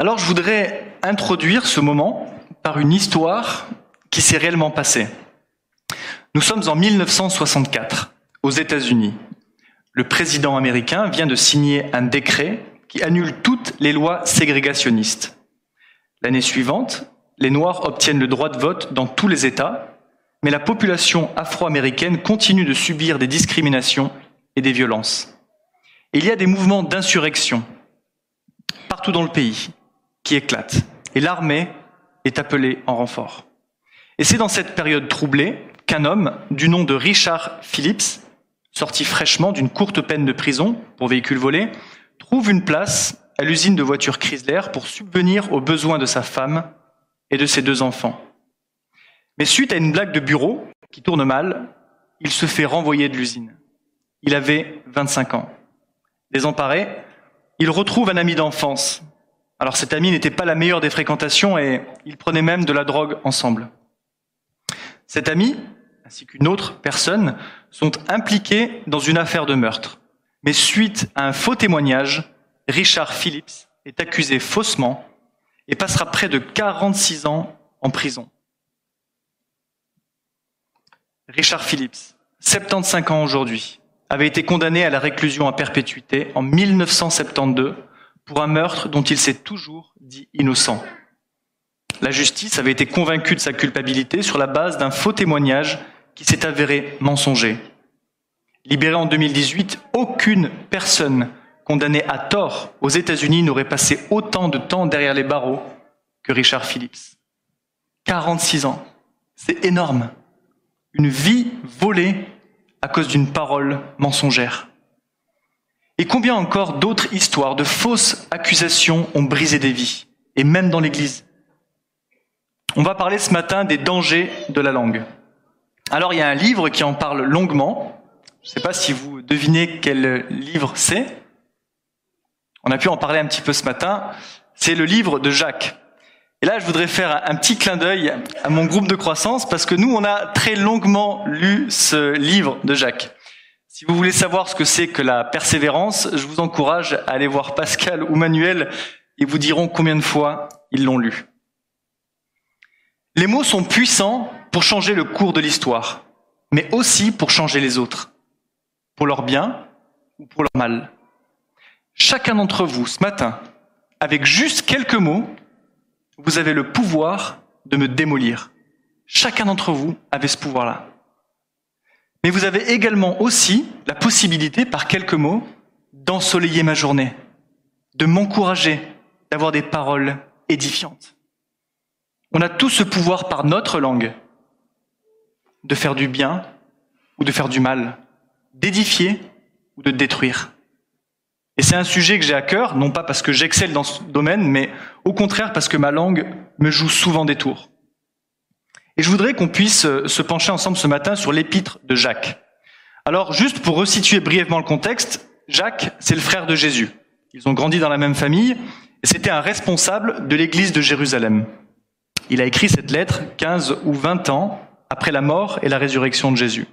Alors je voudrais introduire ce moment par une histoire qui s'est réellement passée. Nous sommes en 1964 aux États-Unis. Le président américain vient de signer un décret qui annule toutes les lois ségrégationnistes. L'année suivante, les Noirs obtiennent le droit de vote dans tous les États, mais la population afro-américaine continue de subir des discriminations et des violences. Il y a des mouvements d'insurrection partout dans le pays éclate. Et l'armée est appelée en renfort. Et c'est dans cette période troublée qu'un homme du nom de Richard Phillips, sorti fraîchement d'une courte peine de prison pour véhicule volé, trouve une place à l'usine de voitures Chrysler pour subvenir aux besoins de sa femme et de ses deux enfants. Mais suite à une blague de bureau qui tourne mal, il se fait renvoyer de l'usine. Il avait 25 ans. Désemparé, il retrouve un ami d'enfance alors cet ami n'était pas la meilleure des fréquentations et ils prenaient même de la drogue ensemble. Cet ami, ainsi qu'une autre personne, sont impliqués dans une affaire de meurtre. Mais suite à un faux témoignage, Richard Phillips est accusé faussement et passera près de 46 ans en prison. Richard Phillips, 75 ans aujourd'hui, avait été condamné à la réclusion à perpétuité en 1972 pour un meurtre dont il s'est toujours dit innocent. La justice avait été convaincue de sa culpabilité sur la base d'un faux témoignage qui s'est avéré mensonger. Libéré en 2018, aucune personne condamnée à tort aux États-Unis n'aurait passé autant de temps derrière les barreaux que Richard Phillips. 46 ans, c'est énorme. Une vie volée à cause d'une parole mensongère. Et combien encore d'autres histoires de fausses accusations ont brisé des vies, et même dans l'Église? On va parler ce matin des dangers de la langue. Alors il y a un livre qui en parle longuement. Je ne sais pas si vous devinez quel livre c'est. On a pu en parler un petit peu ce matin. C'est le livre de Jacques. Et là, je voudrais faire un petit clin d'œil à mon groupe de croissance parce que nous, on a très longuement lu ce livre de Jacques. Si vous voulez savoir ce que c'est que la persévérance, je vous encourage à aller voir Pascal ou Manuel et vous diront combien de fois ils l'ont lu. Les mots sont puissants pour changer le cours de l'histoire, mais aussi pour changer les autres, pour leur bien ou pour leur mal. Chacun d'entre vous, ce matin, avec juste quelques mots, vous avez le pouvoir de me démolir. Chacun d'entre vous avait ce pouvoir-là. Mais vous avez également aussi la possibilité, par quelques mots, d'ensoleiller ma journée, de m'encourager, d'avoir des paroles édifiantes. On a tout ce pouvoir par notre langue de faire du bien ou de faire du mal, d'édifier ou de détruire. Et c'est un sujet que j'ai à cœur, non pas parce que j'excelle dans ce domaine, mais au contraire parce que ma langue me joue souvent des tours. Et je voudrais qu'on puisse euh, se pencher ensemble ce matin sur l'épître de Jacques. Alors, juste pour resituer brièvement le contexte, Jacques, c'est le frère de Jésus. Ils ont grandi dans la même famille, et c'était un responsable de l'église de Jérusalem. Il a écrit cette lettre 15 ou 20 ans après la mort et la résurrection de Jésus.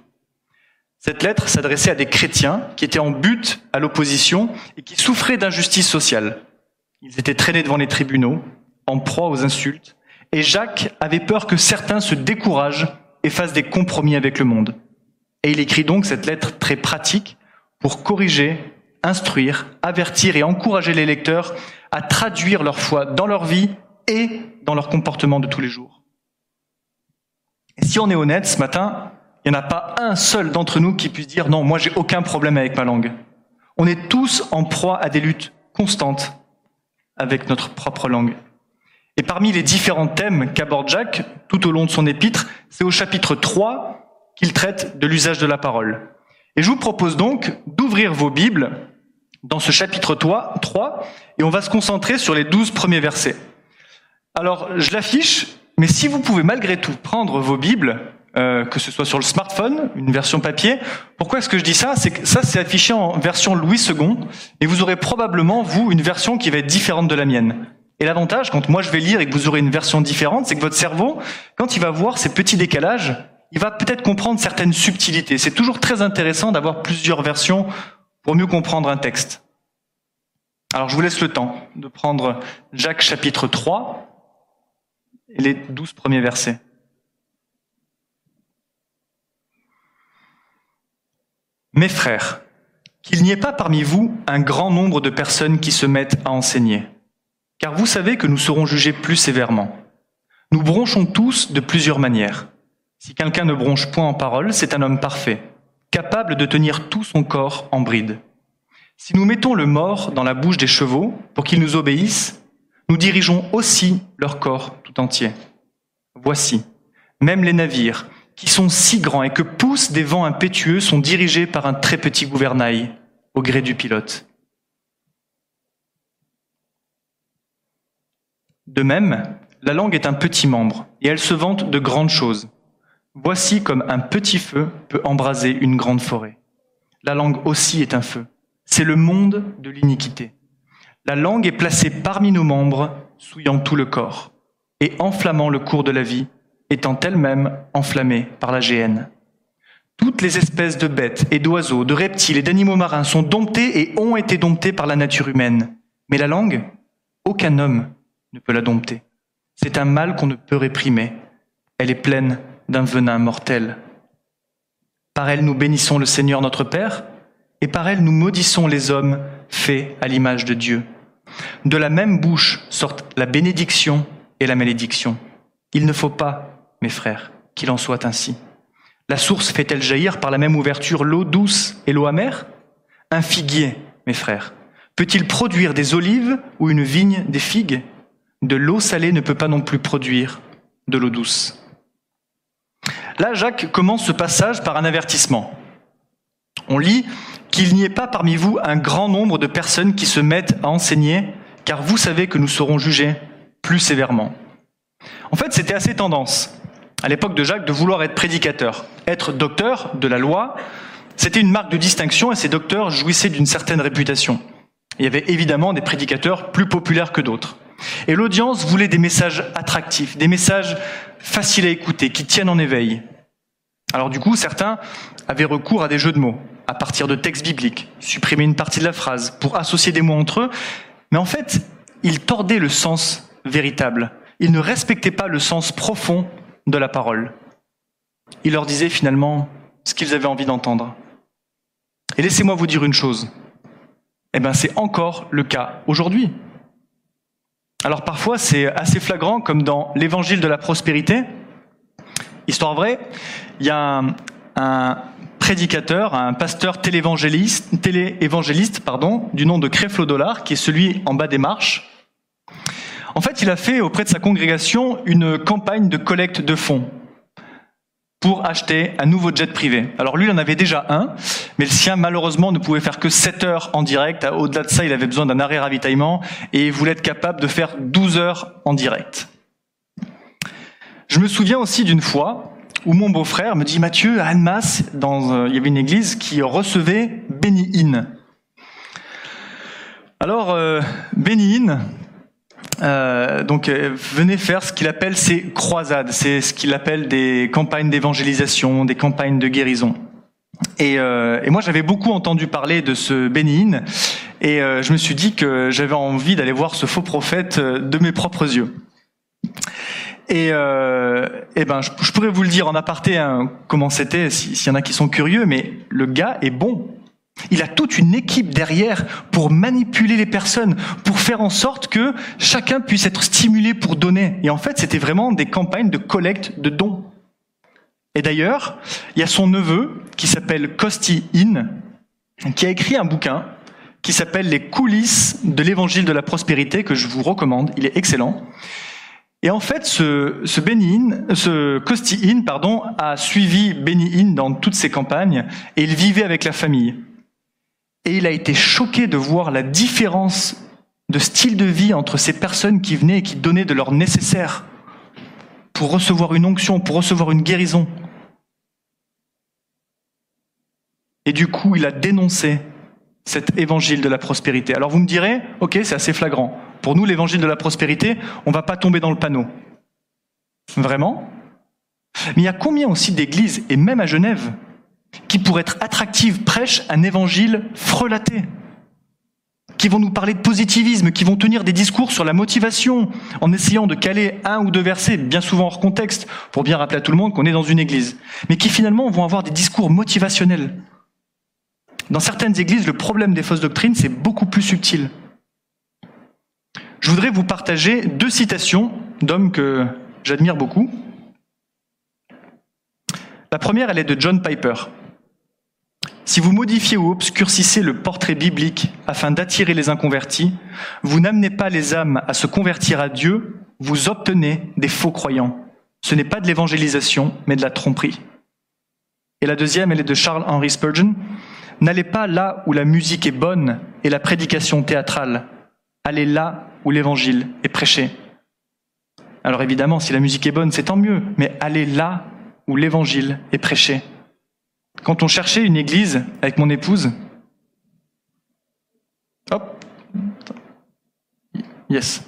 Cette lettre s'adressait à des chrétiens qui étaient en but à l'opposition et qui souffraient d'injustice sociale. Ils étaient traînés devant les tribunaux, en proie aux insultes, et Jacques avait peur que certains se découragent et fassent des compromis avec le monde. Et il écrit donc cette lettre très pratique pour corriger, instruire, avertir et encourager les lecteurs à traduire leur foi dans leur vie et dans leur comportement de tous les jours. Si on est honnête ce matin, il n'y en a pas un seul d'entre nous qui puisse dire non, moi j'ai aucun problème avec ma langue. On est tous en proie à des luttes constantes avec notre propre langue. Et parmi les différents thèmes qu'aborde Jacques tout au long de son épître, c'est au chapitre 3 qu'il traite de l'usage de la parole. Et je vous propose donc d'ouvrir vos Bibles dans ce chapitre 3, et on va se concentrer sur les douze premiers versets. Alors, je l'affiche, mais si vous pouvez malgré tout prendre vos Bibles, euh, que ce soit sur le smartphone, une version papier, pourquoi est-ce que je dis ça? C'est que ça, c'est affiché en version Louis II, et vous aurez probablement, vous, une version qui va être différente de la mienne. Et l'avantage, quand moi je vais lire et que vous aurez une version différente, c'est que votre cerveau, quand il va voir ces petits décalages, il va peut-être comprendre certaines subtilités. C'est toujours très intéressant d'avoir plusieurs versions pour mieux comprendre un texte. Alors je vous laisse le temps de prendre Jacques chapitre 3 et les douze premiers versets. Mes frères, qu'il n'y ait pas parmi vous un grand nombre de personnes qui se mettent à enseigner, car vous savez que nous serons jugés plus sévèrement. Nous bronchons tous de plusieurs manières. Si quelqu'un ne bronche point en parole, c'est un homme parfait, capable de tenir tout son corps en bride. Si nous mettons le mort dans la bouche des chevaux pour qu'ils nous obéissent, nous dirigeons aussi leur corps tout entier. Voici, même les navires, qui sont si grands et que poussent des vents impétueux, sont dirigés par un très petit gouvernail au gré du pilote. De même, la langue est un petit membre et elle se vante de grandes choses. Voici comme un petit feu peut embraser une grande forêt. La langue aussi est un feu. C'est le monde de l'iniquité. La langue est placée parmi nos membres, souillant tout le corps et enflammant le cours de la vie, étant elle-même enflammée par la géhenne. Toutes les espèces de bêtes et d'oiseaux, de reptiles et d'animaux marins sont domptées et ont été domptées par la nature humaine. Mais la langue, aucun homme peut la dompter. C'est un mal qu'on ne peut réprimer. Elle est pleine d'un venin mortel. Par elle nous bénissons le Seigneur notre Père, et par elle nous maudissons les hommes faits à l'image de Dieu. De la même bouche sortent la bénédiction et la malédiction. Il ne faut pas, mes frères, qu'il en soit ainsi. La source fait-elle jaillir par la même ouverture l'eau douce et l'eau amère? Un figuier, mes frères, peut-il produire des olives ou une vigne des figues? De l'eau salée ne peut pas non plus produire de l'eau douce. Là, Jacques commence ce passage par un avertissement. On lit qu'il n'y ait pas parmi vous un grand nombre de personnes qui se mettent à enseigner, car vous savez que nous serons jugés plus sévèrement. En fait, c'était assez tendance à l'époque de Jacques de vouloir être prédicateur. Être docteur de la loi, c'était une marque de distinction et ces docteurs jouissaient d'une certaine réputation. Il y avait évidemment des prédicateurs plus populaires que d'autres. Et l'audience voulait des messages attractifs, des messages faciles à écouter, qui tiennent en éveil. Alors du coup, certains avaient recours à des jeux de mots à partir de textes bibliques, supprimer une partie de la phrase pour associer des mots entre eux, mais en fait, ils tordaient le sens véritable. Ils ne respectaient pas le sens profond de la parole. Ils leur disaient finalement ce qu'ils avaient envie d'entendre. Et laissez-moi vous dire une chose. Eh bien, c'est encore le cas aujourd'hui. Alors parfois, c'est assez flagrant, comme dans l'évangile de la prospérité. Histoire vraie, il y a un, prédicateur, un pasteur téléévangéliste, du nom de Créflo-Dollar, qui est celui en bas des marches. En fait, il a fait auprès de sa congrégation une campagne de collecte de fonds pour acheter un nouveau jet privé. Alors lui, il en avait déjà un, mais le sien, malheureusement, ne pouvait faire que 7 heures en direct. Au-delà de ça, il avait besoin d'un arrêt ravitaillement et il voulait être capable de faire 12 heures en direct. Je me souviens aussi d'une fois où mon beau-frère me dit Mathieu, à Annemasse, dans, euh, il y avait une église qui recevait Benny Hinn. Alors, euh, Benny Hinn, euh, donc euh, venait faire ce qu'il appelle ses croisades, c'est ce qu'il appelle des campagnes d'évangélisation, des campagnes de guérison. Et, euh, moi, j'avais beaucoup entendu parler de ce Hinn, et je me suis dit que j'avais envie d'aller voir ce faux prophète de mes propres yeux. Et, ben, je, je, pourrais vous le dire en aparté hein, comment c'était, s'il y en a qui sont curieux, mais le gars est bon. Il a toute une équipe derrière pour manipuler les personnes, pour faire en sorte que chacun puisse être stimulé pour donner. Et en fait, c'était vraiment des campagnes de collecte de dons. Et d'ailleurs, il y a son neveu qui s'appelle Costi In, qui a écrit un bouquin qui s'appelle Les coulisses de l'évangile de la prospérité, que je vous recommande. Il est excellent. Et en fait, ce, ce ce In, pardon, a suivi Benny In dans toutes ses campagnes et il vivait avec la famille. Et il a été choqué de voir la différence de style de vie entre ces personnes qui venaient et qui donnaient de leur nécessaire pour recevoir une onction, pour recevoir une guérison. Et du coup, il a dénoncé cet évangile de la prospérité. Alors vous me direz, ok, c'est assez flagrant. Pour nous, l'évangile de la prospérité, on va pas tomber dans le panneau. Vraiment? Mais il y a combien aussi d'églises, et même à Genève, qui pour être attractives prêchent un évangile frelaté qui vont nous parler de positivisme, qui vont tenir des discours sur la motivation, en essayant de caler un ou deux versets, bien souvent hors contexte, pour bien rappeler à tout le monde qu'on est dans une église, mais qui finalement vont avoir des discours motivationnels. Dans certaines églises, le problème des fausses doctrines, c'est beaucoup plus subtil. Je voudrais vous partager deux citations d'hommes que j'admire beaucoup. La première, elle est de John Piper. Si vous modifiez ou obscurcissez le portrait biblique afin d'attirer les inconvertis, vous n'amenez pas les âmes à se convertir à Dieu, vous obtenez des faux croyants. Ce n'est pas de l'évangélisation, mais de la tromperie. Et la deuxième, elle est de Charles Henry Spurgeon. N'allez pas là où la musique est bonne et la prédication théâtrale. Allez là où l'évangile est prêché. Alors évidemment, si la musique est bonne, c'est tant mieux, mais allez là où l'évangile est prêché. Quand on cherchait une église avec mon épouse, hop, yes,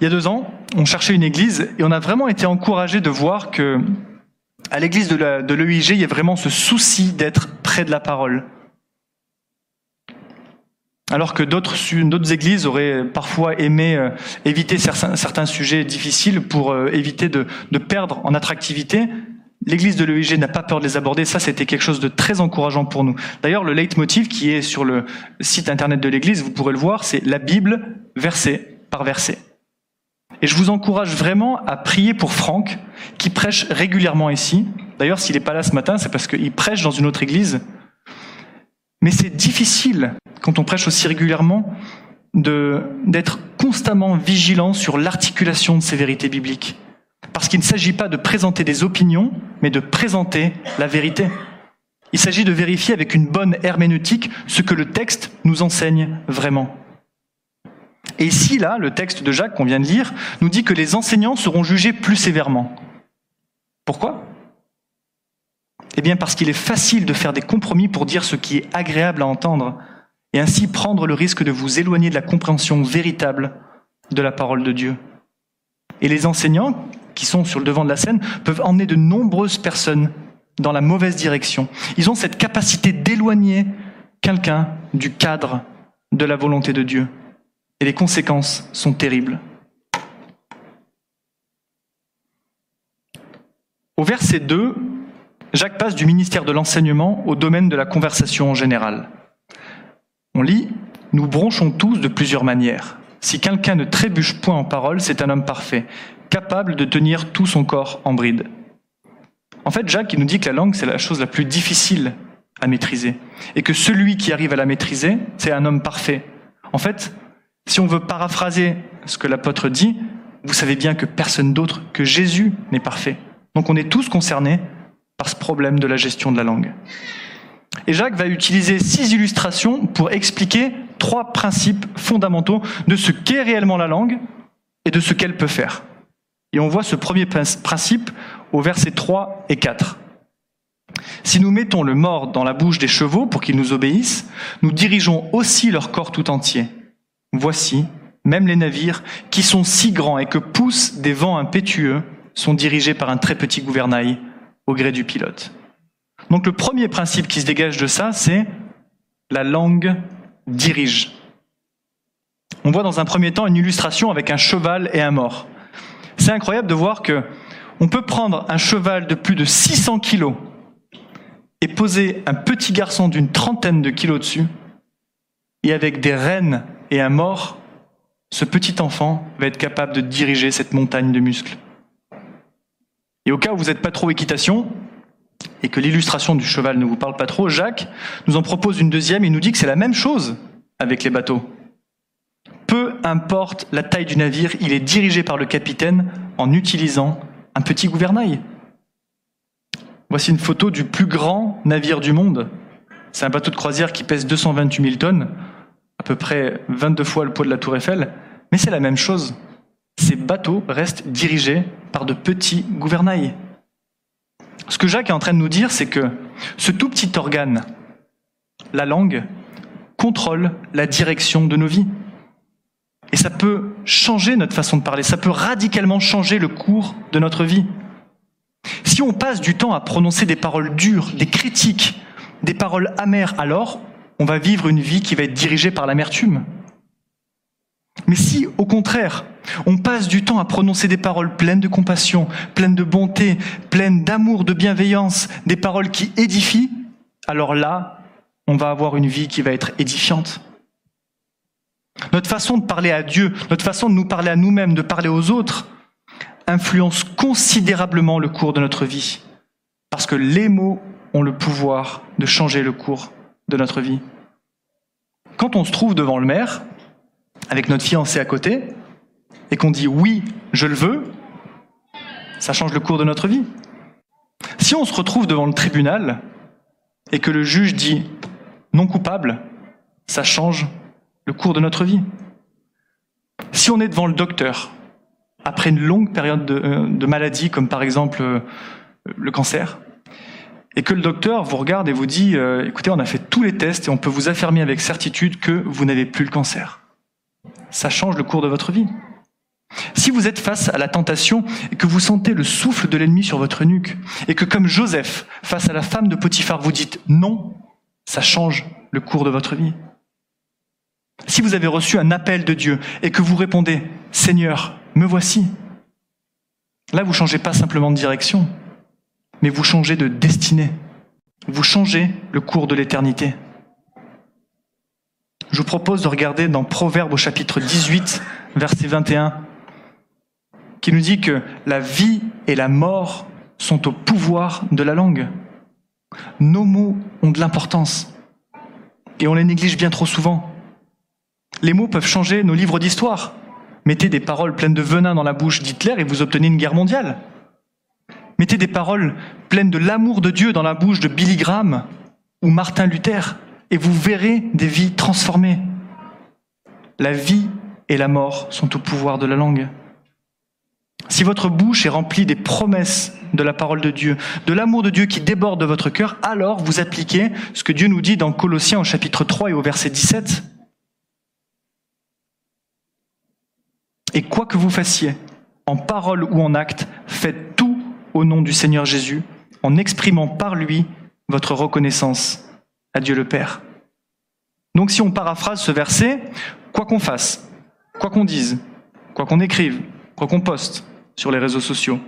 il y a deux ans, on cherchait une église et on a vraiment été encouragé de voir que à l'église de l'EIG, il y a vraiment ce souci d'être près de la parole. Alors que d'autres églises auraient parfois aimé euh, éviter certains, sujets difficiles pour euh, éviter de perdre en attractivité, L'église de l'EIG n'a pas peur de les aborder. Ça, c'était quelque chose de très encourageant pour nous. D'ailleurs, le leitmotiv qui est sur le site internet de l'église, vous pourrez le voir, c'est la Bible verset par verset. Et je vous encourage vraiment à prier pour Franck, qui prêche régulièrement ici. D'ailleurs, s'il n'est pas là ce matin, c'est parce qu'il prêche dans une autre église. Mais c'est difficile, quand on prêche aussi régulièrement, d'être constamment vigilant sur l'articulation de ces vérités bibliques. Parce qu'il ne s'agit pas de présenter des opinions, mais de présenter la vérité. Il s'agit de vérifier avec une bonne herméneutique ce que le texte nous enseigne vraiment. Et ici, là, le texte de Jacques qu'on vient de lire nous dit que les enseignants seront jugés plus sévèrement. Pourquoi? Eh bien parce qu'il est facile de faire des compromis pour dire ce qui est agréable à entendre, et ainsi prendre le risque de vous éloigner de la compréhension véritable de la parole de Dieu. Et les enseignants, qui sont sur le devant de la scène peuvent emmener de nombreuses personnes dans la mauvaise direction. Ils ont cette capacité d'éloigner quelqu'un du cadre de la volonté de Dieu. Et les conséquences sont terribles. Au verset 2, Jacques passe du ministère de l'enseignement au domaine de la conversation en général. On lit Nous bronchons tous de plusieurs manières. Si quelqu'un ne trébuche point en parole, c'est un homme parfait, capable de tenir tout son corps en bride. En fait, Jacques il nous dit que la langue, c'est la chose la plus difficile à maîtriser. Et que celui qui arrive à la maîtriser, c'est un homme parfait. En fait, si on veut paraphraser ce que l'apôtre dit, vous savez bien que personne d'autre que Jésus n'est parfait. Donc on est tous concernés par ce problème de la gestion de la langue. Et Jacques va utiliser six illustrations pour expliquer trois principes fondamentaux de ce qu'est réellement la langue et de ce qu'elle peut faire. Et on voit ce premier principe au verset 3 et 4. Si nous mettons le mort dans la bouche des chevaux pour qu'ils nous obéissent, nous dirigeons aussi leur corps tout entier. Voici, même les navires, qui sont si grands et que poussent des vents impétueux, sont dirigés par un très petit gouvernail au gré du pilote. Donc le premier principe qui se dégage de ça, c'est la langue dirige. On voit dans un premier temps une illustration avec un cheval et un mort. C'est incroyable de voir que on peut prendre un cheval de plus de 600 kilos et poser un petit garçon d'une trentaine de kilos dessus, et avec des rênes et un mort, ce petit enfant va être capable de diriger cette montagne de muscles. Et au cas où vous n'êtes pas trop équitation, et que l'illustration du cheval ne vous parle pas trop, Jacques nous en propose une deuxième et nous dit que c'est la même chose avec les bateaux. Peu importe la taille du navire, il est dirigé par le capitaine en utilisant un petit gouvernail. Voici une photo du plus grand navire du monde. C'est un bateau de croisière qui pèse 228 000 tonnes, à peu près 22 fois le poids de la tour Eiffel, mais c'est la même chose. Ces bateaux restent dirigés par de petits gouvernails. Ce que Jacques est en train de nous dire, c'est que ce tout petit organe, la langue, contrôle la direction de nos vies. Et ça peut changer notre façon de parler, ça peut radicalement changer le cours de notre vie. Si on passe du temps à prononcer des paroles dures, des critiques, des paroles amères, alors on va vivre une vie qui va être dirigée par l'amertume. Mais si, au contraire, on passe du temps à prononcer des paroles pleines de compassion, pleines de bonté, pleines d'amour, de bienveillance, des paroles qui édifient, alors là, on va avoir une vie qui va être édifiante. Notre façon de parler à Dieu, notre façon de nous parler à nous-mêmes, de parler aux autres, influence considérablement le cours de notre vie. Parce que les mots ont le pouvoir de changer le cours de notre vie. Quand on se trouve devant le maire, avec notre fiancé à côté, et qu'on dit oui, je le veux, ça change le cours de notre vie. Si on se retrouve devant le tribunal et que le juge dit non coupable, ça change le cours de notre vie. Si on est devant le docteur, après une longue période de, euh, maladie, comme par exemple euh, le cancer, et que le docteur vous regarde et vous dit, euh, écoutez, on a fait tous les tests et on peut vous affirmer avec certitude que vous n'avez plus le cancer. Ça change le cours de votre vie. Si vous êtes face à la tentation et que vous sentez le souffle de l'ennemi sur votre nuque, et que comme Joseph, face à la femme de Potiphar, vous dites non, ça change le cours de votre vie. Si vous avez reçu un appel de Dieu et que vous répondez Seigneur, me voici, là vous changez pas simplement de direction, mais vous changez de destinée. Vous changez le cours de l'éternité. Je vous propose de regarder dans Proverbe au chapitre 18, verset 21, qui nous dit que la vie et la mort sont au pouvoir de la langue. Nos mots ont de l'importance et on les néglige bien trop souvent. Les mots peuvent changer nos livres d'histoire. Mettez des paroles pleines de venin dans la bouche d'Hitler et vous obtenez une guerre mondiale. Mettez des paroles pleines de l'amour de Dieu dans la bouche de Billy Graham ou Martin Luther et vous verrez des vies transformées. La vie et la mort sont au pouvoir de la langue. Si votre bouche est remplie des promesses de la parole de Dieu, de l'amour de Dieu qui déborde de votre cœur, alors vous appliquez ce que Dieu nous dit dans Colossiens au chapitre 3 et au verset 17. Et quoi que vous fassiez, en parole ou en acte, faites tout au nom du Seigneur Jésus, en exprimant par lui votre reconnaissance à Dieu le Père. Donc si on paraphrase ce verset, quoi qu'on fasse, quoi qu'on dise, quoi qu'on écrive, quoi qu'on poste sur les réseaux sociaux,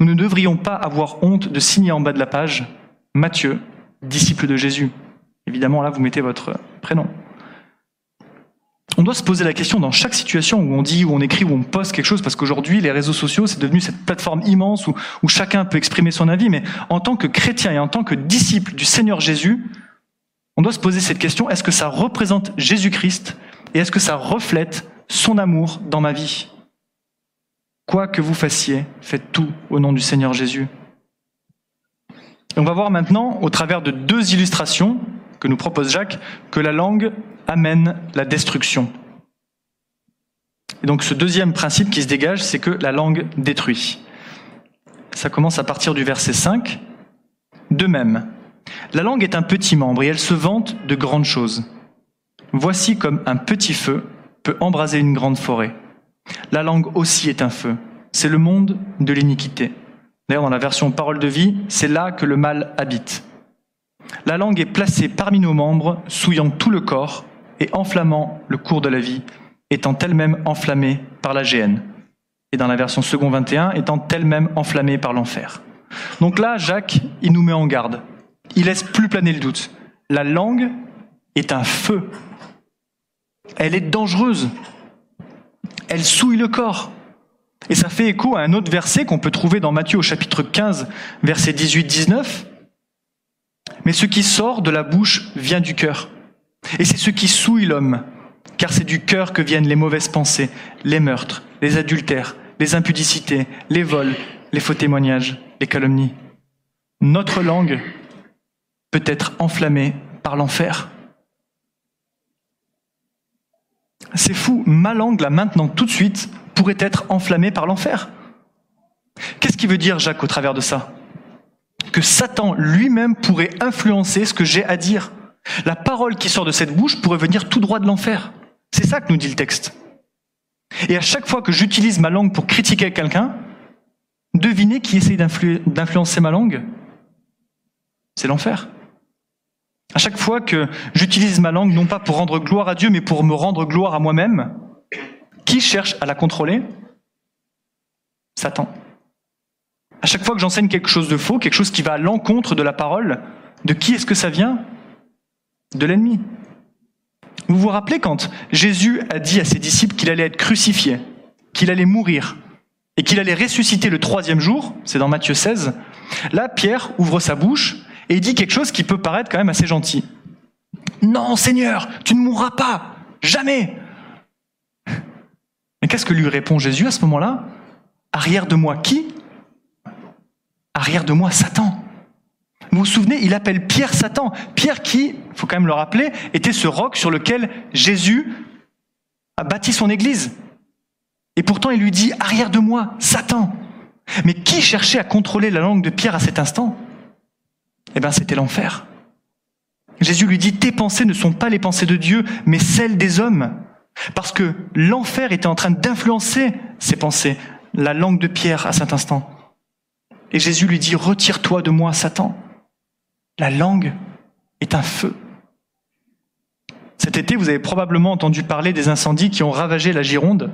nous ne devrions pas avoir honte de signer en bas de la page Matthieu, disciple de Jésus. Évidemment, là, vous mettez votre prénom. On doit se poser la question dans chaque situation où on dit, où on écrit, où on poste quelque chose, parce qu'aujourd'hui, les réseaux sociaux, c'est devenu cette plateforme immense où, chacun peut exprimer son avis, mais en tant que chrétien et en tant que disciple du Seigneur Jésus, on doit se poser cette question, est-ce que ça représente Jésus-Christ et est-ce que ça reflète son amour dans ma vie? Quoi que vous fassiez, faites tout au nom du Seigneur Jésus. on va voir maintenant, au travers de deux illustrations que nous propose Jacques, que la langue amène la destruction. Et donc ce deuxième principe qui se dégage, c'est que la langue détruit. Ça commence à partir du verset 5. De même, la langue est un petit membre et elle se vante de grandes choses. Voici comme un petit feu peut embraser une grande forêt. La langue aussi est un feu. C'est le monde de l'iniquité. D'ailleurs, dans la version parole de vie, c'est là que le mal habite. La langue est placée parmi nos membres, souillant tout le corps et enflammant le cours de la vie, étant elle-même enflammée par la géhenne. Et dans la version second 21, étant elle-même enflammée par l'enfer. Donc là, Jacques, il nous met en garde. Il laisse plus planer le doute. La langue est un feu. Elle est dangereuse. Elle souille le corps. Et ça fait écho à un autre verset qu'on peut trouver dans Matthieu au chapitre 15, verset 18-19. Mais ce qui sort de la bouche vient du cœur. Et c'est ce qui souille l'homme, car c'est du cœur que viennent les mauvaises pensées, les meurtres, les adultères, les impudicités, les vols, les faux témoignages, les calomnies. Notre langue peut être enflammée par l'enfer. C'est fou, ma langue, là maintenant, tout de suite, pourrait être enflammée par l'enfer. Qu'est-ce qui veut dire Jacques au travers de ça? Que Satan lui-même pourrait influencer ce que j'ai à dire. La parole qui sort de cette bouche pourrait venir tout droit de l'enfer. C'est ça que nous dit le texte. Et à chaque fois que j'utilise ma langue pour critiquer quelqu'un, devinez qui essaye d'influencer ma langue? C'est l'enfer. À chaque fois que j'utilise ma langue, non pas pour rendre gloire à Dieu, mais pour me rendre gloire à moi-même, qui cherche à la contrôler? Satan. À chaque fois que j'enseigne quelque chose de faux, quelque chose qui va à l'encontre de la parole, de qui est-ce que ça vient? De l'ennemi. Vous vous rappelez quand Jésus a dit à ses disciples qu'il allait être crucifié, qu'il allait mourir et qu'il allait ressusciter le troisième jour, c'est dans Matthieu 16, là Pierre ouvre sa bouche et dit quelque chose qui peut paraître quand même assez gentil. Non Seigneur, tu ne mourras pas, jamais. Mais qu'est-ce que lui répond Jésus à ce moment-là Arrière de moi qui? Arrière de moi Satan. Vous vous souvenez, il appelle Pierre Satan. Pierre qui, faut quand même le rappeler, était ce roc sur lequel Jésus a bâti son église. Et pourtant, il lui dit, arrière de moi, Satan. Mais qui cherchait à contrôler la langue de Pierre à cet instant? Eh bien, c'était l'enfer. Jésus lui dit, tes pensées ne sont pas les pensées de Dieu, mais celles des hommes. Parce que l'enfer était en train d'influencer ses pensées, la langue de Pierre à cet instant. Et Jésus lui dit, retire-toi de moi, Satan. La langue est un feu. Cet été, vous avez probablement entendu parler des incendies qui ont ravagé la Gironde.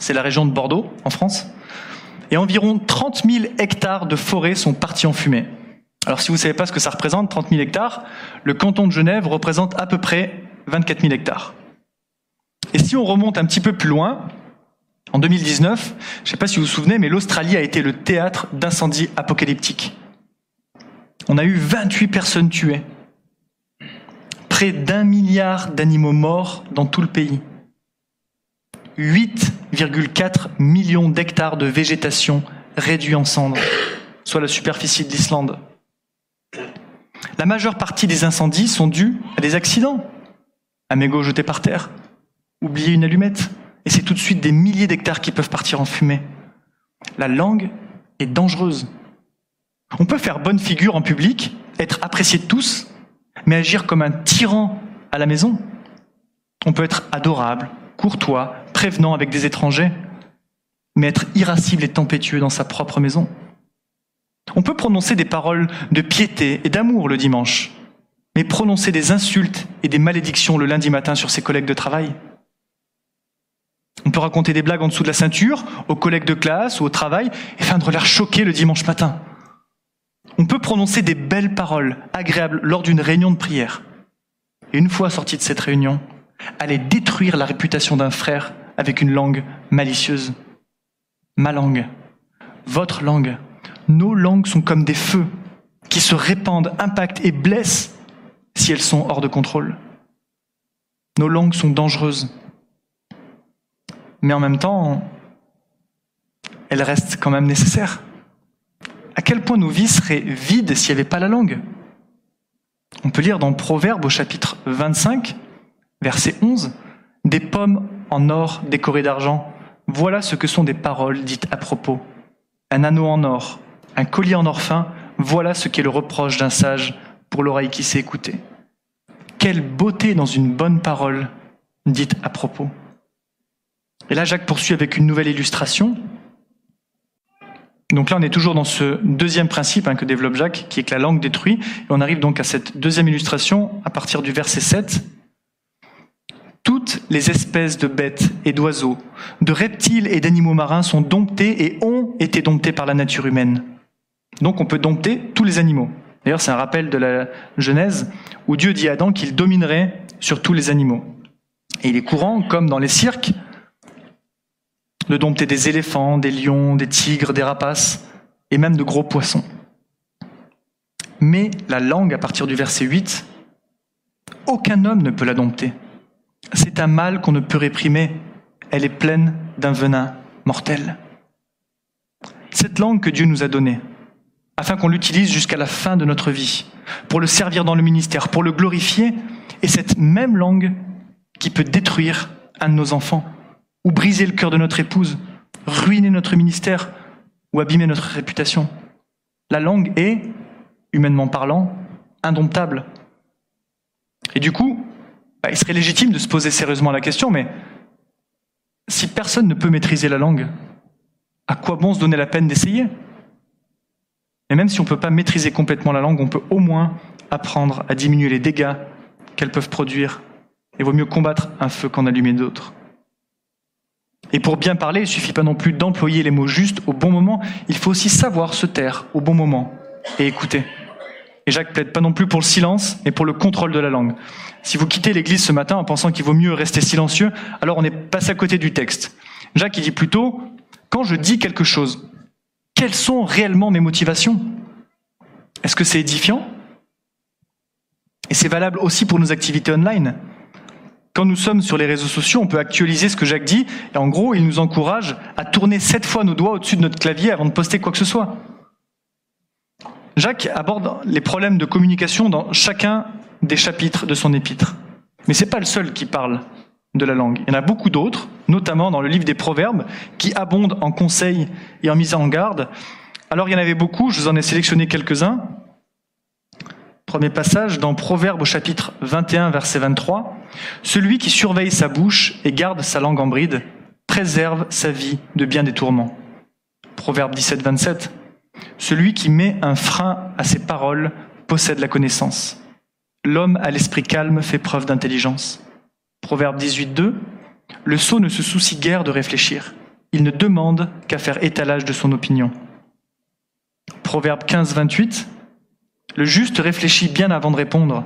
C'est la région de Bordeaux, en France. Et environ 30 000 hectares de forêt sont partis en fumée. Alors si vous ne savez pas ce que ça représente, 30 000 hectares, le canton de Genève représente à peu près 24 000 hectares. Et si on remonte un petit peu plus loin, en 2019, je ne sais pas si vous vous souvenez, mais l'Australie a été le théâtre d'incendies apocalyptiques. On a eu 28 personnes tuées, près d'un milliard d'animaux morts dans tout le pays, 8,4 millions d'hectares de végétation réduits en cendres, soit la superficie de l'Islande. La majeure partie des incendies sont dus à des accidents, un mégot jeté par terre, oublier une allumette, et c'est tout de suite des milliers d'hectares qui peuvent partir en fumée. La langue est dangereuse. On peut faire bonne figure en public, être apprécié de tous, mais agir comme un tyran à la maison. On peut être adorable, courtois, prévenant avec des étrangers, mais être irascible et tempétueux dans sa propre maison. On peut prononcer des paroles de piété et d'amour le dimanche, mais prononcer des insultes et des malédictions le lundi matin sur ses collègues de travail. On peut raconter des blagues en dessous de la ceinture, aux collègues de classe ou au travail, et feindre l'air choqué le dimanche matin. On peut prononcer des belles paroles agréables lors d'une réunion de prière. Et une fois sorti de cette réunion, aller détruire la réputation d'un frère avec une langue malicieuse. Ma langue, votre langue, nos langues sont comme des feux qui se répandent, impactent et blessent si elles sont hors de contrôle. Nos langues sont dangereuses mais en même temps, elle reste quand même nécessaire. À quel point nos vies seraient vides s'il n'y avait pas la langue? On peut lire dans Proverbe au chapitre 25, verset 11, Des pommes en or décorées d'argent, voilà ce que sont des paroles dites à propos. Un anneau en or, un collier en or fin, voilà ce qu'est le reproche d'un sage pour l'oreille qui sait écouter. Quelle beauté dans une bonne parole dite à propos. Et là, Jacques poursuit avec une nouvelle illustration. Donc là, on est toujours dans ce deuxième principe hein, que développe Jacques, qui est que la langue détruit. Et on arrive donc à cette deuxième illustration à partir du verset 7. Toutes les espèces de bêtes et d'oiseaux, de reptiles et d'animaux marins sont domptées et ont été domptées par la nature humaine. Donc on peut dompter tous les animaux. D'ailleurs, c'est un rappel de la Genèse où Dieu dit à Adam qu'il dominerait sur tous les animaux. Et il est courant, comme dans les cirques, de dompter des éléphants, des lions, des tigres, des rapaces, et même de gros poissons. Mais la langue, à partir du verset 8, aucun homme ne peut la dompter. C'est un mal qu'on ne peut réprimer. Elle est pleine d'un venin mortel. Cette langue que Dieu nous a donnée, afin qu'on l'utilise jusqu'à la fin de notre vie, pour le servir dans le ministère, pour le glorifier, est cette même langue qui peut détruire un de nos enfants ou briser le cœur de notre épouse, ruiner notre ministère ou abîmer notre réputation. La langue est, humainement parlant, indomptable. Et du coup, bah, il serait légitime de se poser sérieusement la question, mais si personne ne peut maîtriser la langue, à quoi bon se donner la peine d'essayer? Et même si on ne peut pas maîtriser complètement la langue, on peut au moins apprendre à diminuer les dégâts qu'elles peuvent produire. Et vaut mieux combattre un feu qu'en allumer d'autres. Et pour bien parler, il ne suffit pas non plus d'employer les mots justes au bon moment, il faut aussi savoir se taire au bon moment et écouter. Et Jacques plaide pas non plus pour le silence, mais pour le contrôle de la langue. Si vous quittez l'église ce matin en pensant qu'il vaut mieux rester silencieux, alors on est passé à côté du texte. Jacques, il dit plutôt, quand je dis quelque chose, quelles sont réellement mes motivations? Est-ce que c'est édifiant? Et c'est valable aussi pour nos activités online? Quand nous sommes sur les réseaux sociaux, on peut actualiser ce que Jacques dit, et en gros, il nous encourage à tourner sept fois nos doigts au-dessus de notre clavier avant de poster quoi que ce soit. Jacques aborde les problèmes de communication dans chacun des chapitres de son épître. Mais ce n'est pas le seul qui parle de la langue. Il y en a beaucoup d'autres, notamment dans le livre des Proverbes, qui abondent en conseils et en mise en garde. Alors il y en avait beaucoup, je vous en ai sélectionné quelques-uns. Premier passage dans Proverbes au chapitre 21, verset 23. Celui qui surveille sa bouche et garde sa langue en bride préserve sa vie de bien des tourments. Proverbe 17, 27. Celui qui met un frein à ses paroles possède la connaissance. L'homme à l'esprit calme fait preuve d'intelligence. Proverbe 18, 2. Le sot ne se soucie guère de réfléchir. Il ne demande qu'à faire étalage de son opinion. Proverbe 15, 28. Le juste réfléchit bien avant de répondre,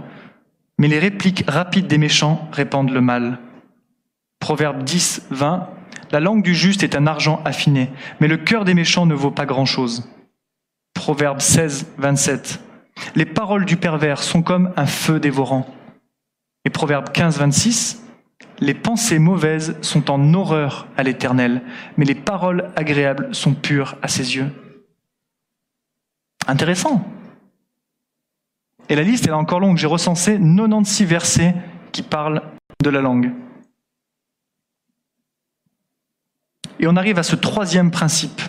mais les répliques rapides des méchants répandent le mal. Proverbe 10, 20. La langue du juste est un argent affiné, mais le cœur des méchants ne vaut pas grand-chose. Proverbe 16, 27. Les paroles du pervers sont comme un feu dévorant. Et Proverbe 15, 26. Les pensées mauvaises sont en horreur à l'Éternel, mais les paroles agréables sont pures à ses yeux. Intéressant. Et la liste est encore longue. J'ai recensé 96 versets qui parlent de la langue. Et on arrive à ce troisième principe,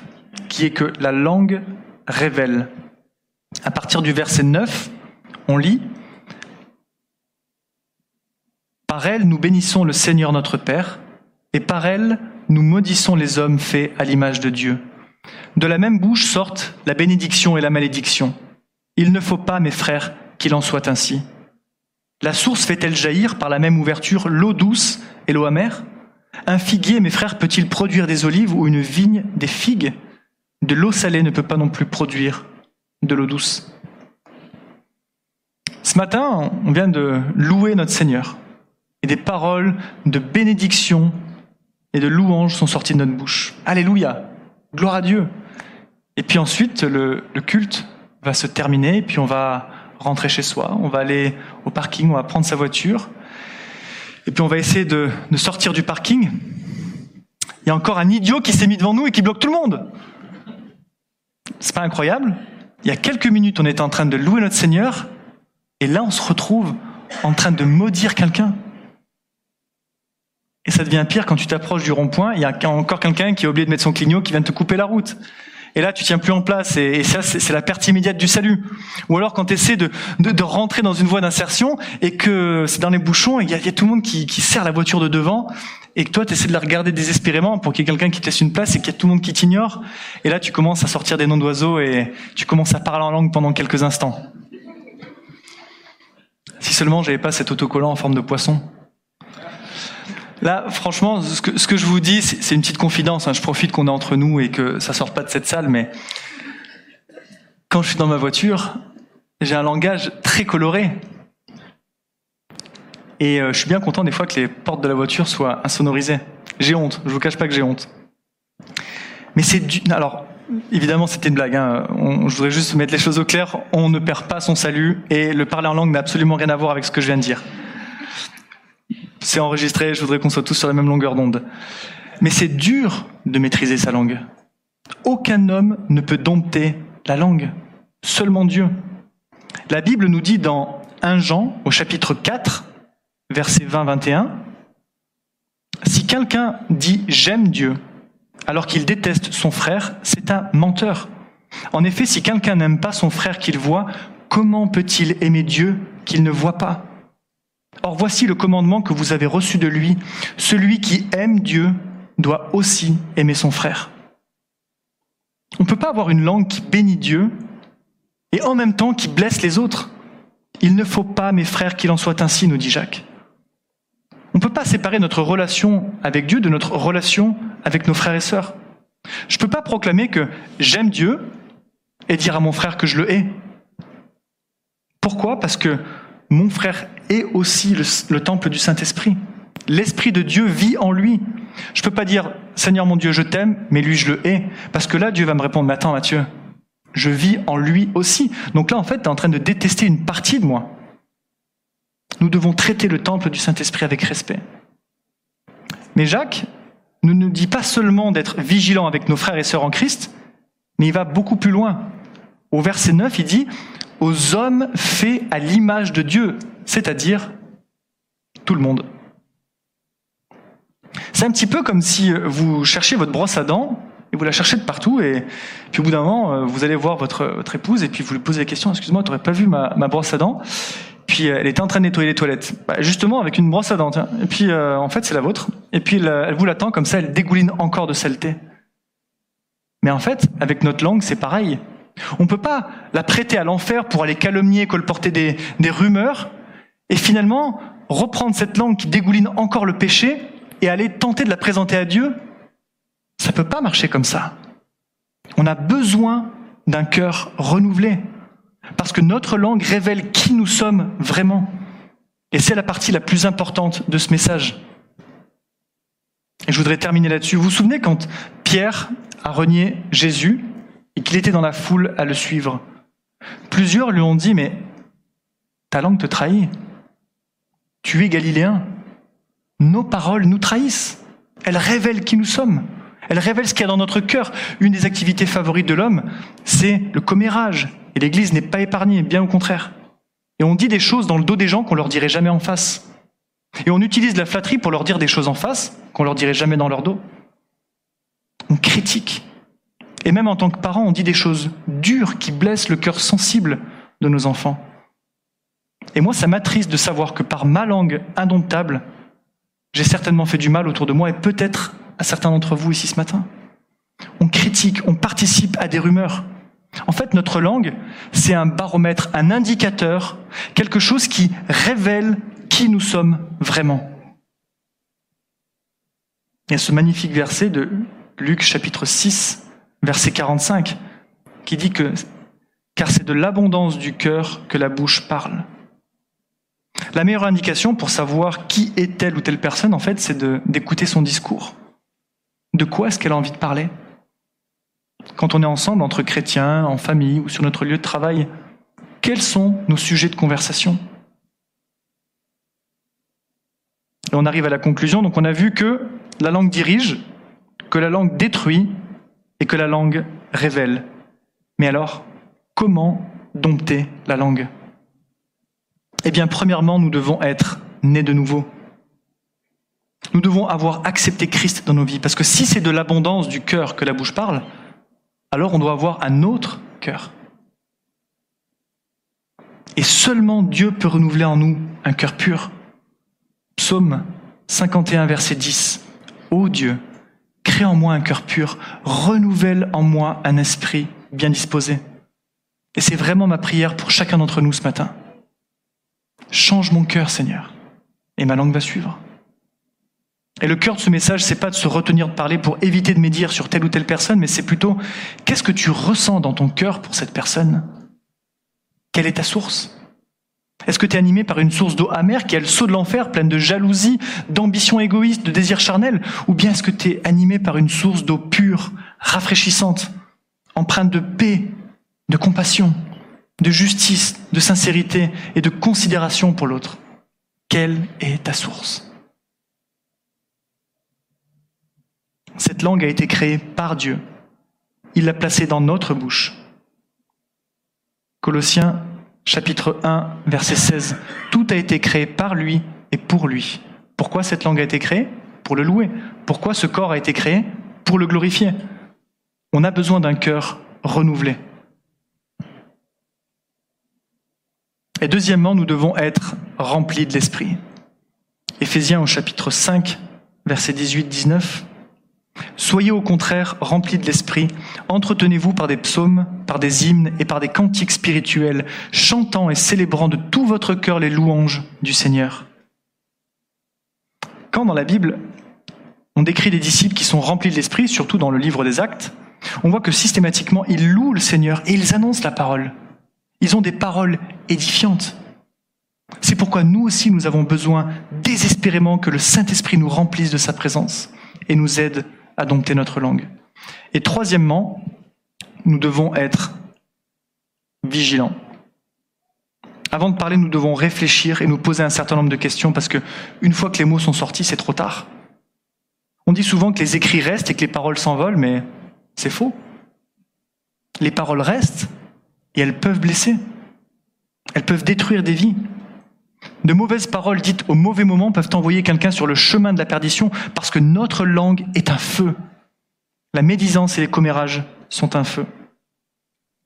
qui est que la langue révèle. À partir du verset 9, on lit Par elle, nous bénissons le Seigneur notre Père, et par elle, nous maudissons les hommes faits à l'image de Dieu. De la même bouche sortent la bénédiction et la malédiction. Il ne faut pas, mes frères, qu'il en soit ainsi. La source fait-elle jaillir par la même ouverture l'eau douce et l'eau amère? Un figuier, mes frères, peut-il produire des olives ou une vigne des figues? De l'eau salée ne peut pas non plus produire de l'eau douce. Ce matin, on vient de louer notre Seigneur et des paroles de bénédiction et de louange sont sorties de notre bouche. Alléluia, gloire à Dieu. Et puis ensuite, le, culte va se terminer, et puis on va rentrer chez soi, on va aller au parking, on va prendre sa voiture, et puis on va essayer de, sortir du parking. Il y a encore un idiot qui s'est mis devant nous et qui bloque tout le monde. C'est pas incroyable Il y a quelques minutes, on était en train de louer notre Seigneur, et là, on se retrouve en train de maudire quelqu'un. Et ça devient pire quand tu t'approches du rond-point, il y a encore quelqu'un qui a oublié de mettre son clignot qui vient de te couper la route. Et là, tu tiens plus en place. Et, ça, c'est la perte immédiate du salut. Ou alors quand tu essaies de, de, rentrer dans une voie d'insertion et que c'est dans les bouchons, il y, y a tout le monde qui, qui serre la voiture de devant et que toi, tu essaies de la regarder désespérément pour qu'il y ait quelqu'un qui te laisse une place et qu'il y a tout le monde qui t'ignore. Et là, tu commences à sortir des noms d'oiseaux et tu commences à parler en langue pendant quelques instants. Si seulement j'avais pas cet autocollant en forme de poisson. Là, franchement, ce que, je vous dis, c'est une petite confidence. Hein. Je profite qu'on est entre nous et que ça sort pas de cette salle, mais quand je suis dans ma voiture, j'ai un langage très coloré. Et euh, je suis bien content des fois que les portes de la voiture soient insonorisées. J'ai honte, je vous cache pas que j'ai honte. Mais c'est du... Alors, évidemment, c'était une blague. Hein. Je voudrais juste mettre les choses au clair. On ne perd pas son salut et le parler en langue n'a absolument rien à voir avec ce que je viens de dire c'est enregistré, je voudrais qu'on soit tous sur la même longueur d'onde. Mais c'est dur de maîtriser sa langue. Aucun homme ne peut dompter la langue, seulement Dieu. La Bible nous dit dans 1 Jean, au chapitre 4, verset 20-21, Si quelqu'un dit j'aime Dieu alors qu'il déteste son frère, c'est un menteur. En effet, si quelqu'un n'aime pas son frère qu'il voit, comment peut-il aimer Dieu qu'il ne voit pas? Or voici le commandement que vous avez reçu de lui. Celui qui aime Dieu doit aussi aimer son frère. On ne peut pas avoir une langue qui bénit Dieu et en même temps qui blesse les autres. Il ne faut pas, mes frères, qu'il en soit ainsi, nous dit Jacques. On ne peut pas séparer notre relation avec Dieu de notre relation avec nos frères et sœurs. Je ne peux pas proclamer que j'aime Dieu et dire à mon frère que je le hais. Pourquoi? Parce que mon frère est aussi le, temple du Saint-Esprit. L'Esprit de Dieu vit en lui. Je ne peux pas dire Seigneur mon Dieu, je t'aime, mais lui je le hais. Parce que là, Dieu va me répondre, mais attends Mathieu, je vis en lui aussi. Donc là, en fait, tu es en train de détester une partie de moi. Nous devons traiter le temple du Saint-Esprit avec respect. Mais Jacques ne nous dit pas seulement d'être vigilant avec nos frères et sœurs en Christ, mais il va beaucoup plus loin. Au verset 9, il dit aux hommes faits à l'image de Dieu, c'est-à-dire tout le monde. C'est un petit peu comme si vous cherchiez votre brosse à dents et vous la cherchez de partout et puis au bout d'un moment, vous allez voir votre, votre épouse et puis vous lui posez la question, excuse-moi, tu n'aurais pas vu ma, brosse à dents? Puis elle était en train de nettoyer les toilettes, bah, justement avec une brosse à dents. Et puis euh, en fait c'est la vôtre. Et puis elle, vous l'attend comme ça, elle dégouline encore de saleté. Mais en fait, avec notre langue, c'est pareil. On ne peut pas la prêter à l'enfer pour aller calomnier, colporter des, rumeurs, et finalement reprendre cette langue qui dégouline encore le péché et aller tenter de la présenter à Dieu. Ça peut pas marcher comme ça. On a besoin d'un cœur renouvelé. Parce que notre langue révèle qui nous sommes vraiment. Et c'est la partie la plus importante de ce message. Et je voudrais terminer là-dessus. Vous vous souvenez quand Pierre a renié Jésus? Et qu'il était dans la foule à le suivre Plusieurs lui ont dit, mais ta langue te trahit. Tu es galiléen. Nos paroles nous trahissent. Elles révèlent qui nous sommes. Elles révèlent ce qu'il y a dans notre cœur. Une des activités favorites de l'homme, c'est le commérage, et l'Église n'est pas épargnée, bien au contraire. Et on dit des choses dans le dos des gens qu'on leur dirait jamais en face. Et on utilise la flatterie pour leur dire des choses en face qu'on leur dirait jamais dans leur dos. On critique. Et même en tant que parents, on dit des choses dures qui blessent le cœur sensible de nos enfants. Et moi, ça m'attriste de savoir que par ma langue indomptable, j'ai certainement fait du mal autour de moi et peut-être à certains d'entre vous ici ce matin. On critique, on participe à des rumeurs. En fait, notre langue, c'est un baromètre, un indicateur, quelque chose qui révèle qui nous sommes vraiment. Il y a ce magnifique verset de Luc chapitre 6, verset 45, qui dit que car c'est de l'abondance du cœur que la bouche parle. La meilleure indication pour savoir qui est telle ou telle personne, en fait, c'est d'écouter son discours. De quoi est-ce qu'elle a envie de parler? Quand on est ensemble entre chrétiens, en famille ou sur notre lieu de travail, quels sont nos sujets de conversation? Et on arrive à la conclusion, donc on a vu que la langue dirige, que la langue détruit et que la langue révèle. Mais alors, comment dompter la langue? Eh bien, premièrement, nous devons être nés de nouveau. Nous devons avoir accepté Christ dans nos vies, parce que si c'est de l'abondance du cœur que la bouche parle, alors on doit avoir un autre cœur. Et seulement Dieu peut renouveler en nous un cœur pur. Psaume 51, verset 10. Ô Dieu, crée en moi un cœur pur, renouvelle en moi un esprit bien disposé. Et c'est vraiment ma prière pour chacun d'entre nous ce matin. Change mon cœur, Seigneur, et ma langue va suivre. Et le cœur de ce message, c'est pas de se retenir de parler pour éviter de médire sur telle ou telle personne, mais c'est plutôt qu'est-ce que tu ressens dans ton cœur pour cette personne? Quelle est ta source? Est-ce que tu es animé par une source d'eau amère qui a le saut de l'enfer, pleine de jalousie, d'ambition égoïste, de désir charnel? Ou bien est-ce que tu es animé par une source d'eau pure, rafraîchissante, empreinte de paix, de compassion, de justice, de sincérité et de considération pour l'autre? Quelle est ta source? Cette langue a été créée par Dieu. Il l'a placée dans notre bouche. Colossiens chapitre 1 verset 16. Tout a été créé par lui et pour lui. Pourquoi cette langue a été créée? Pour le louer. Pourquoi ce corps a été créé? Pour le glorifier. On a besoin d'un cœur renouvelé. Et deuxièmement, nous devons être remplis de l'Esprit. Éphésiens au chapitre 5, verset 18-19. Soyez au contraire remplis de l'Esprit, entretenez-vous par des psaumes, par des hymnes et par des cantiques spirituels, chantant et célébrant de tout votre cœur les louanges du Seigneur. Quand dans la Bible, on décrit des disciples qui sont remplis de l'Esprit, surtout dans le livre des Actes, on voit que systématiquement, ils louent le Seigneur et ils annoncent la parole. Ils ont des paroles édifiantes. C'est pourquoi nous aussi, nous avons besoin désespérément que le Saint-Esprit nous remplisse de sa présence et nous aide à dompter notre langue. Et troisièmement, nous devons être vigilants. Avant de parler, nous devons réfléchir et nous poser un certain nombre de questions parce que une fois que les mots sont sortis, c'est trop tard. On dit souvent que les écrits restent et que les paroles s'envolent, mais c'est faux. Les paroles restent et elles peuvent blesser. Elles peuvent détruire des vies. De mauvaises paroles dites au mauvais moment peuvent envoyer quelqu'un sur le chemin de la perdition parce que notre langue est un feu. La médisance et les commérages sont un feu.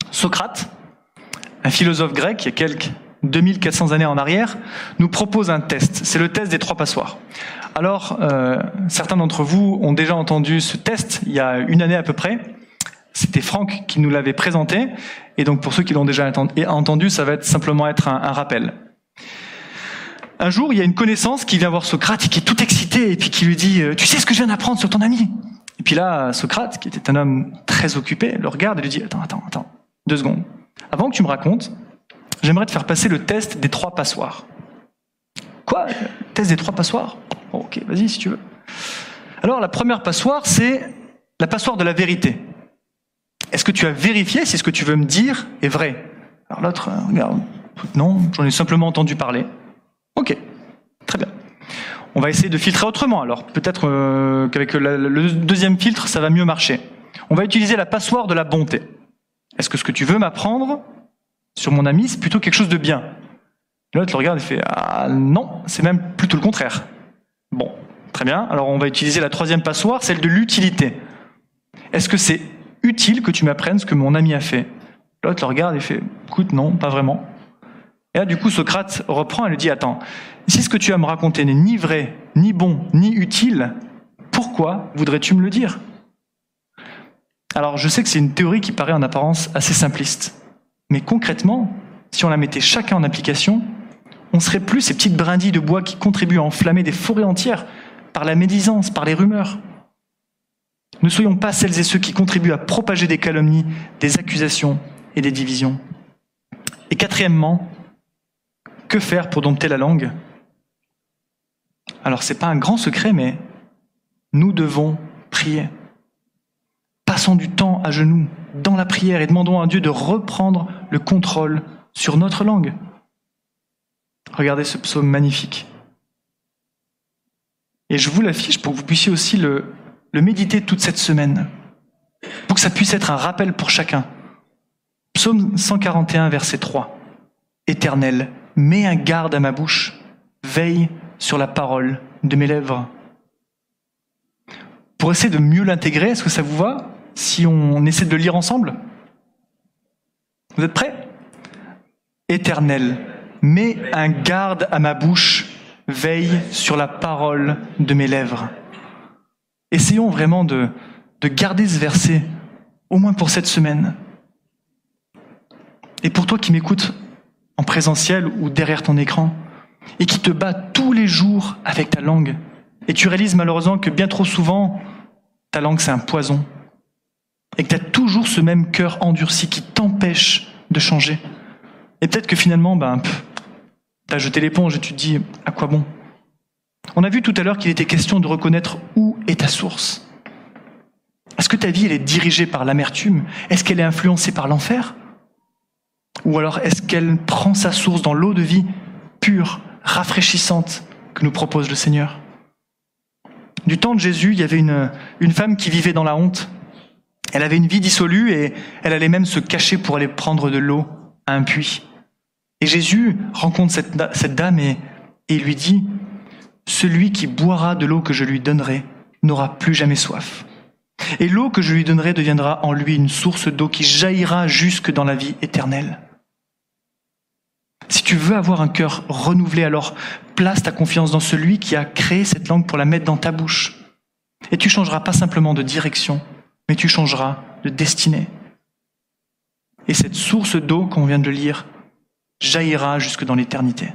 Socrate, un philosophe grec, il y a quelques 2400 années en arrière, nous propose un test. C'est le test des trois passoires. Alors, euh, certains d'entre vous ont déjà entendu ce test il y a une année à peu près. C'était Franck qui nous l'avait présenté. Et donc, pour ceux qui l'ont déjà entendu, ça va simplement être un rappel. Un jour, il y a une connaissance qui vient voir Socrate et qui est tout excité et puis qui lui dit euh, Tu sais ce que je viens d'apprendre sur ton ami? Et puis là, Socrate, qui était un homme très occupé, le regarde et lui dit Attends, attends, attends, deux secondes. Avant que tu me racontes, j'aimerais te faire passer le test des trois passoires. Quoi? Test des trois passoires? Ok, vas-y si tu veux. Alors, la première passoire, c'est la passoire de la vérité. Est-ce que tu as vérifié si ce que tu veux me dire est vrai? Alors l'autre, euh, regarde, non, j'en ai simplement entendu parler. Ok, très bien. On va essayer de filtrer autrement alors. Peut-être euh, qu'avec le deuxième filtre, ça va mieux marcher. On va utiliser la passoire de la bonté. Est-ce que ce que tu veux m'apprendre sur mon ami, c'est plutôt quelque chose de bien? L'autre le regarde et fait Ah non, c'est même plutôt le contraire. Bon, très bien. Alors on va utiliser la troisième passoire, celle de l'utilité. Est-ce que c'est utile que tu m'apprennes ce que mon ami a fait? L'autre le regarde et fait Écoute, non, pas vraiment. Et là, du coup, Socrate reprend et lui dit, attends, si ce que tu as me raconter n'est ni vrai, ni bon, ni utile, pourquoi voudrais-tu me le dire? Alors, je sais que c'est une théorie qui paraît en apparence assez simpliste. Mais concrètement, si on la mettait chacun en application, on serait plus ces petites brindilles de bois qui contribuent à enflammer des forêts entières par la médisance, par les rumeurs. Ne soyons pas celles et ceux qui contribuent à propager des calomnies, des accusations et des divisions. Et quatrièmement, que faire pour dompter la langue? Alors, ce n'est pas un grand secret, mais nous devons prier. Passons du temps à genoux dans la prière et demandons à Dieu de reprendre le contrôle sur notre langue. Regardez ce psaume magnifique. Et je vous l'affiche pour que vous puissiez aussi le, méditer toute cette semaine, pour que ça puisse être un rappel pour chacun. Psaume 141, verset 3. Éternel, mets un garde à ma bouche, veille sur la parole de mes lèvres. Pour essayer de mieux l'intégrer, est-ce que ça vous va si on essaie de le lire ensemble? Vous êtes prêts? Éternel, mets un garde à ma bouche, veille sur la parole de mes lèvres. Essayons vraiment de, de garder ce verset, au moins pour cette semaine. Et pour toi qui m'écoutes en présentiel ou derrière ton écran, et qui te bat tous les jours avec ta langue. Et tu réalises malheureusement que bien trop souvent, ta langue c'est un poison. Et que tu as toujours ce même cœur endurci qui t'empêche de changer. Et peut-être que finalement, ben, tu as jeté l'éponge et tu te dis, à quoi bon? On a vu tout à l'heure qu'il était question de reconnaître où est ta source. Est-ce que ta vie elle est dirigée par l'amertume? Est-ce qu'elle est influencée par l'enfer? Ou alors est-ce qu'elle prend sa source dans l'eau de vie pure, rafraîchissante que nous propose le Seigneur? Du temps de Jésus, il y avait une, femme qui vivait dans la honte. Elle avait une vie dissolue et elle allait même se cacher pour aller prendre de l'eau à un puits. Et Jésus rencontre cette, dame et lui dit, Celui qui boira de l'eau que je lui donnerai n'aura plus jamais soif. Et l'eau que je lui donnerai deviendra en lui une source d'eau qui jaillira jusque dans la vie éternelle. Si tu veux avoir un cœur renouvelé, alors place ta confiance dans celui qui a créé cette langue pour la mettre dans ta bouche. Et tu changeras pas simplement de direction, mais tu changeras de destinée. Et cette source d'eau qu'on vient de lire jaillira jusque dans l'éternité.